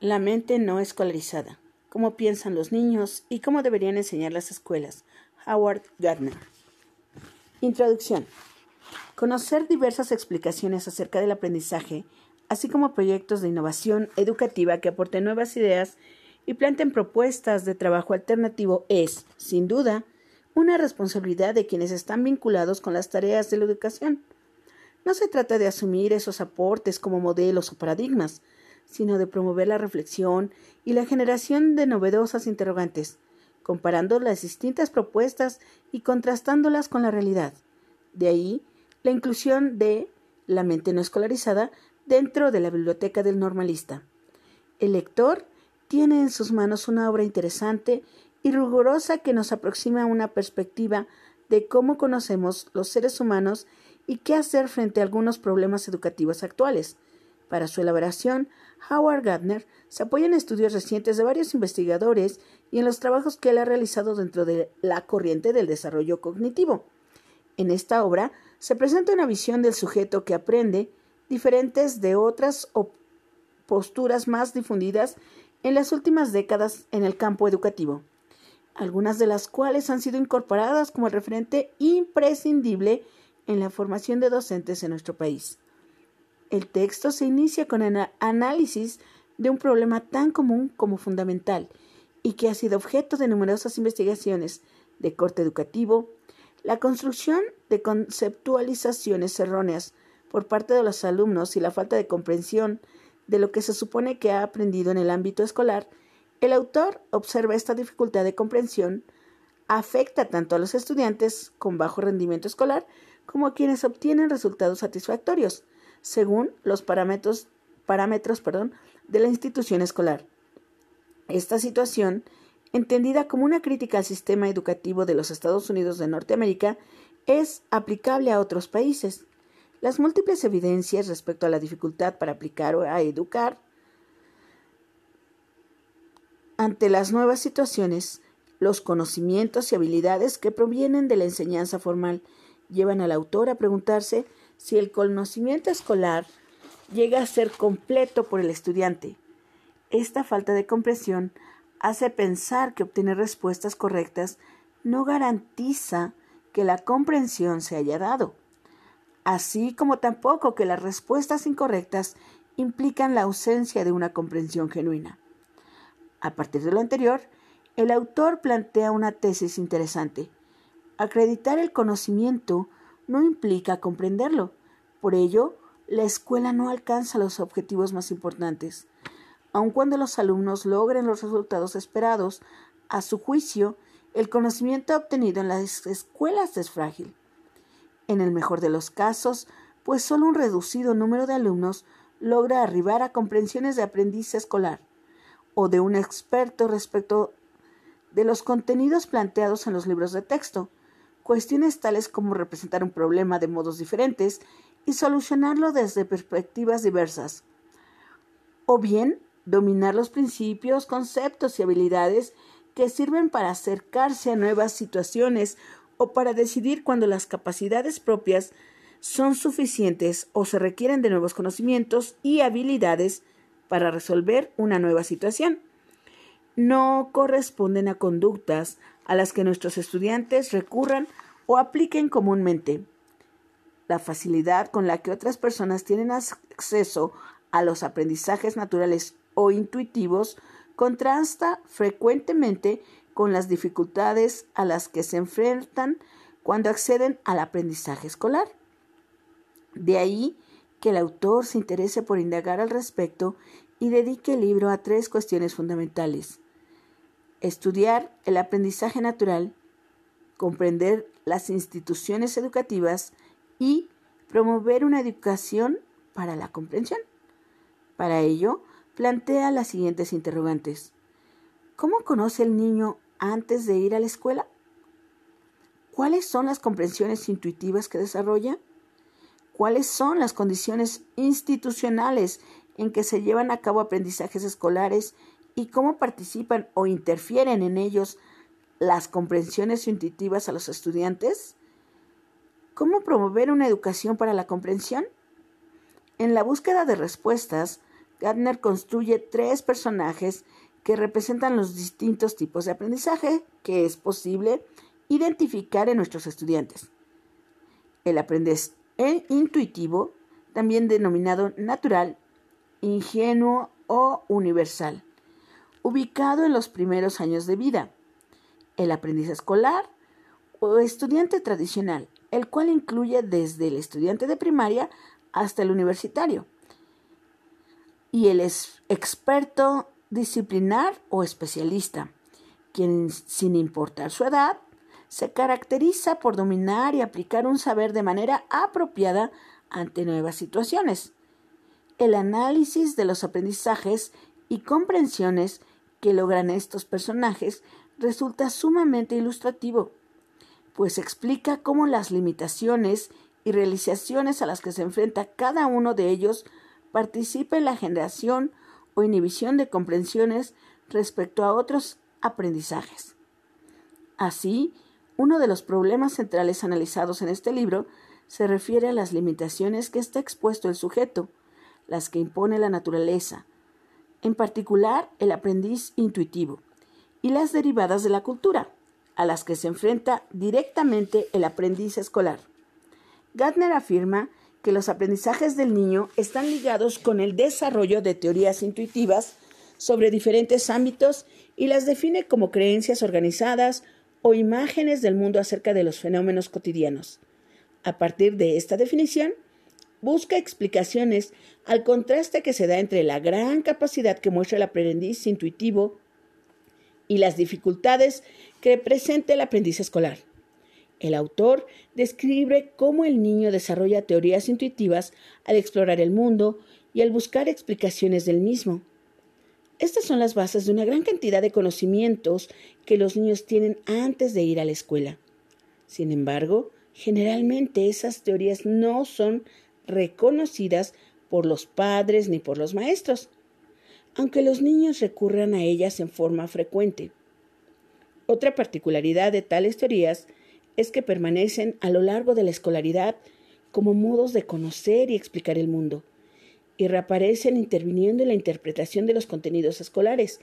La mente no escolarizada. Cómo piensan los niños y cómo deberían enseñar las escuelas. Howard Gardner. Introducción. Conocer diversas explicaciones acerca del aprendizaje, así como proyectos de innovación educativa que aporten nuevas ideas y planteen propuestas de trabajo alternativo es, sin duda, una responsabilidad de quienes están vinculados con las tareas de la educación. No se trata de asumir esos aportes como modelos o paradigmas, sino de promover la reflexión y la generación de novedosas interrogantes, comparando las distintas propuestas y contrastándolas con la realidad. De ahí la inclusión de la mente no escolarizada dentro de la biblioteca del normalista. El lector tiene en sus manos una obra interesante y rigurosa que nos aproxima a una perspectiva de cómo conocemos los seres humanos y qué hacer frente a algunos problemas educativos actuales. Para su elaboración, Howard Gardner se apoya en estudios recientes de varios investigadores y en los trabajos que él ha realizado dentro de la corriente del desarrollo cognitivo. En esta obra se presenta una visión del sujeto que aprende diferentes de otras posturas más difundidas en las últimas décadas en el campo educativo, algunas de las cuales han sido incorporadas como referente imprescindible en la formación de docentes en nuestro país. El texto se inicia con el análisis de un problema tan común como fundamental y que ha sido objeto de numerosas investigaciones de corte educativo, la construcción de conceptualizaciones erróneas por parte de los alumnos y la falta de comprensión de lo que se supone que ha aprendido en el ámbito escolar, el autor observa esta dificultad de comprensión afecta tanto a los estudiantes con bajo rendimiento escolar como a quienes obtienen resultados satisfactorios, según los parámetros, parámetros perdón, de la institución escolar. Esta situación, entendida como una crítica al sistema educativo de los Estados Unidos de Norteamérica, es aplicable a otros países. Las múltiples evidencias respecto a la dificultad para aplicar o a educar ante las nuevas situaciones, los conocimientos y habilidades que provienen de la enseñanza formal llevan al autor a preguntarse si el conocimiento escolar llega a ser completo por el estudiante. Esta falta de comprensión hace pensar que obtener respuestas correctas no garantiza que la comprensión se haya dado, así como tampoco que las respuestas incorrectas implican la ausencia de una comprensión genuina. A partir de lo anterior, el autor plantea una tesis interesante. Acreditar el conocimiento no implica comprenderlo. Por ello, la escuela no alcanza los objetivos más importantes. Aun cuando los alumnos logren los resultados esperados, a su juicio, el conocimiento obtenido en las escuelas es frágil. En el mejor de los casos, pues solo un reducido número de alumnos logra arribar a comprensiones de aprendiz escolar o de un experto respecto de los contenidos planteados en los libros de texto, cuestiones tales como representar un problema de modos diferentes y solucionarlo desde perspectivas diversas, o bien dominar los principios, conceptos y habilidades que sirven para acercarse a nuevas situaciones o para decidir cuando las capacidades propias son suficientes o se requieren de nuevos conocimientos y habilidades para resolver una nueva situación. No corresponden a conductas a las que nuestros estudiantes recurran o apliquen comúnmente. La facilidad con la que otras personas tienen acceso a los aprendizajes naturales o intuitivos contrasta frecuentemente con las dificultades a las que se enfrentan cuando acceden al aprendizaje escolar. De ahí que el autor se interese por indagar al respecto y dedique el libro a tres cuestiones fundamentales. Estudiar el aprendizaje natural, comprender las instituciones educativas y promover una educación para la comprensión. Para ello, plantea las siguientes interrogantes. ¿Cómo conoce el niño antes de ir a la escuela? ¿Cuáles son las comprensiones intuitivas que desarrolla? ¿Cuáles son las condiciones institucionales en que se llevan a cabo aprendizajes escolares y cómo participan o interfieren en ellos las comprensiones intuitivas a los estudiantes? ¿Cómo promover una educación para la comprensión? En la búsqueda de respuestas, Gardner construye tres personajes que representan los distintos tipos de aprendizaje que es posible identificar en nuestros estudiantes. El aprendiz intuitivo, también denominado natural, ingenuo o universal, ubicado en los primeros años de vida. El aprendiz escolar o estudiante tradicional, el cual incluye desde el estudiante de primaria hasta el universitario. Y el experto disciplinar o especialista, quien sin importar su edad, se caracteriza por dominar y aplicar un saber de manera apropiada ante nuevas situaciones. El análisis de los aprendizajes y comprensiones que logran estos personajes resulta sumamente ilustrativo, pues explica cómo las limitaciones y realizaciones a las que se enfrenta cada uno de ellos participa en la generación o inhibición de comprensiones respecto a otros aprendizajes. Así, uno de los problemas centrales analizados en este libro se refiere a las limitaciones que está expuesto el sujeto, las que impone la naturaleza, en particular el aprendiz intuitivo, y las derivadas de la cultura, a las que se enfrenta directamente el aprendiz escolar. Gardner afirma que los aprendizajes del niño están ligados con el desarrollo de teorías intuitivas sobre diferentes ámbitos y las define como creencias organizadas o imágenes del mundo acerca de los fenómenos cotidianos. A partir de esta definición, busca explicaciones al contraste que se da entre la gran capacidad que muestra el aprendiz intuitivo y las dificultades que presenta el aprendiz escolar. El autor describe cómo el niño desarrolla teorías intuitivas al explorar el mundo y al buscar explicaciones del mismo. Estas son las bases de una gran cantidad de conocimientos que los niños tienen antes de ir a la escuela. Sin embargo, generalmente esas teorías no son reconocidas por los padres ni por los maestros, aunque los niños recurran a ellas en forma frecuente. Otra particularidad de tales teorías es que permanecen a lo largo de la escolaridad como modos de conocer y explicar el mundo y reaparecen interviniendo en la interpretación de los contenidos escolares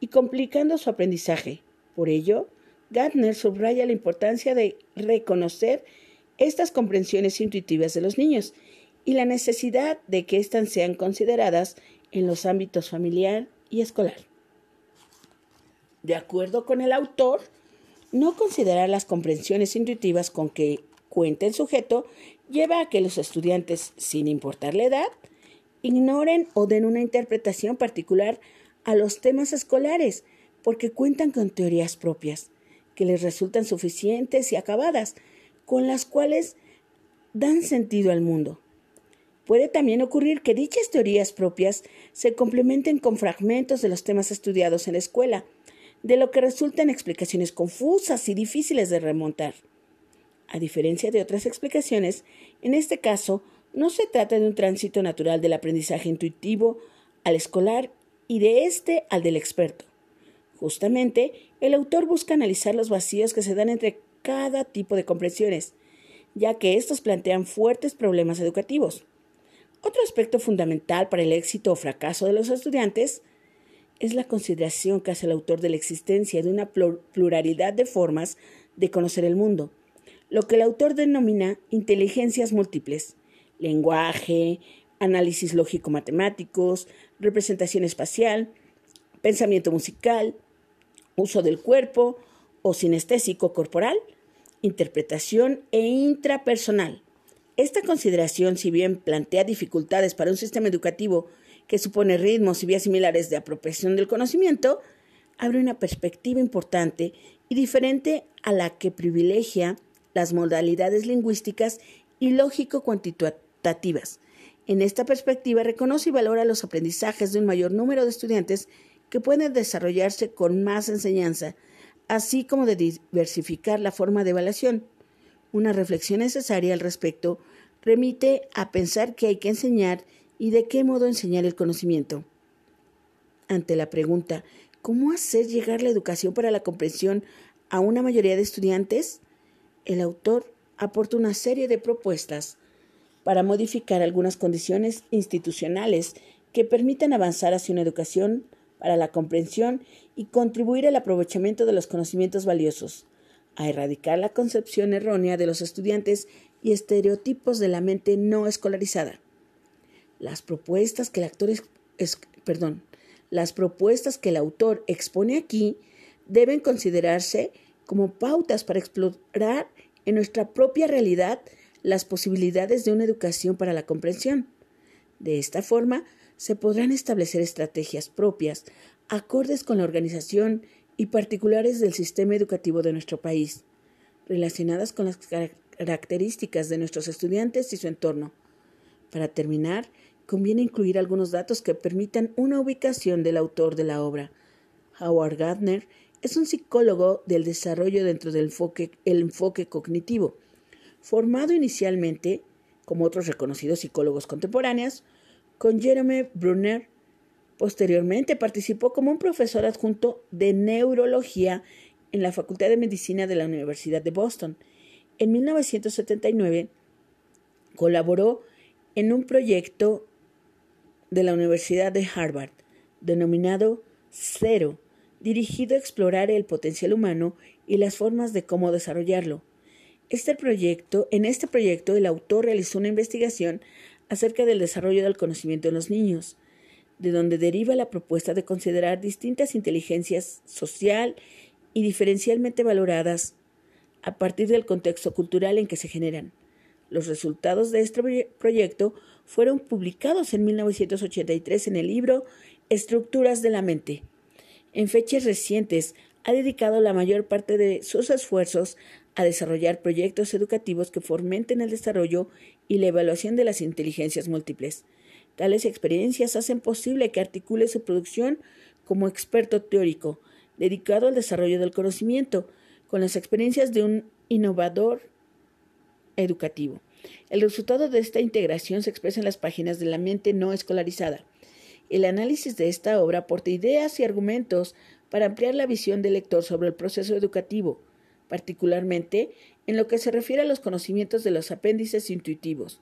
y complicando su aprendizaje. Por ello, Gardner subraya la importancia de reconocer estas comprensiones intuitivas de los niños y la necesidad de que éstas sean consideradas en los ámbitos familiar y escolar. De acuerdo con el autor, no considerar las comprensiones intuitivas con que cuenta el sujeto lleva a que los estudiantes, sin importar la edad, ignoren o den una interpretación particular a los temas escolares, porque cuentan con teorías propias, que les resultan suficientes y acabadas, con las cuales dan sentido al mundo. Puede también ocurrir que dichas teorías propias se complementen con fragmentos de los temas estudiados en la escuela, de lo que resultan explicaciones confusas y difíciles de remontar. A diferencia de otras explicaciones, en este caso no se trata de un tránsito natural del aprendizaje intuitivo al escolar y de este al del experto. Justamente, el autor busca analizar los vacíos que se dan entre cada tipo de comprensiones, ya que estos plantean fuertes problemas educativos. Otro aspecto fundamental para el éxito o fracaso de los estudiantes es la consideración que hace el autor de la existencia de una pluralidad de formas de conocer el mundo, lo que el autor denomina inteligencias múltiples, lenguaje, análisis lógico-matemáticos, representación espacial, pensamiento musical, uso del cuerpo o sinestésico corporal, interpretación e intrapersonal. Esta consideración, si bien plantea dificultades para un sistema educativo que supone ritmos y vías similares de apropiación del conocimiento, abre una perspectiva importante y diferente a la que privilegia las modalidades lingüísticas y lógico-cuantitativas en esta perspectiva, reconoce y valora los aprendizajes de un mayor número de estudiantes que pueden desarrollarse con más enseñanza, así como de diversificar la forma de evaluación. Una reflexión necesaria al respecto remite a pensar qué hay que enseñar y de qué modo enseñar el conocimiento. Ante la pregunta ¿cómo hacer llegar la educación para la comprensión a una mayoría de estudiantes? El autor aporta una serie de propuestas para modificar algunas condiciones institucionales que permitan avanzar hacia una educación para la comprensión y contribuir al aprovechamiento de los conocimientos valiosos, a erradicar la concepción errónea de los estudiantes y estereotipos de la mente no escolarizada. Las propuestas que el autor expone aquí deben considerarse como pautas para explorar en nuestra propia realidad las posibilidades de una educación para la comprensión. De esta forma, se podrán establecer estrategias propias, acordes con la organización y particulares del sistema educativo de nuestro país, relacionadas con las características de nuestros estudiantes y su entorno. Para terminar, conviene incluir algunos datos que permitan una ubicación del autor de la obra. Howard Gardner es un psicólogo del desarrollo dentro del enfoque, enfoque cognitivo, formado inicialmente, como otros reconocidos psicólogos contemporáneos, con Jerome Brunner. Posteriormente participó como un profesor adjunto de neurología en la Facultad de Medicina de la Universidad de Boston. En 1979 colaboró en un proyecto de la Universidad de Harvard denominado Cero, dirigido a explorar el potencial humano y las formas de cómo desarrollarlo. Este proyecto, en este proyecto, el autor realizó una investigación acerca del desarrollo del conocimiento en los niños, de donde deriva la propuesta de considerar distintas inteligencias social y diferencialmente valoradas a partir del contexto cultural en que se generan. Los resultados de este proyecto fueron publicados en 1983 en el libro Estructuras de la Mente, en fechas recientes ha dedicado la mayor parte de sus esfuerzos a desarrollar proyectos educativos que fomenten el desarrollo y la evaluación de las inteligencias múltiples. Tales experiencias hacen posible que articule su producción como experto teórico, dedicado al desarrollo del conocimiento, con las experiencias de un innovador educativo. El resultado de esta integración se expresa en las páginas de la mente no escolarizada. El análisis de esta obra aporta ideas y argumentos para ampliar la visión del lector sobre el proceso educativo, particularmente en lo que se refiere a los conocimientos de los apéndices intuitivos.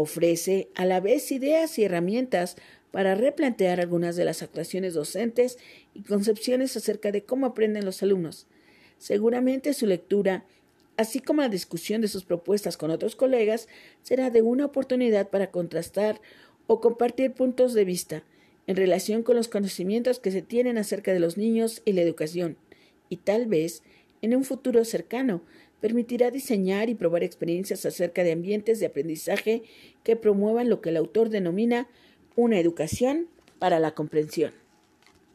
Ofrece a la vez ideas y herramientas para replantear algunas de las actuaciones docentes y concepciones acerca de cómo aprenden los alumnos. Seguramente su lectura, así como la discusión de sus propuestas con otros colegas, será de una oportunidad para contrastar o compartir puntos de vista en relación con los conocimientos que se tienen acerca de los niños y la educación, y tal vez, en un futuro cercano, permitirá diseñar y probar experiencias acerca de ambientes de aprendizaje que promuevan lo que el autor denomina una educación para la comprensión.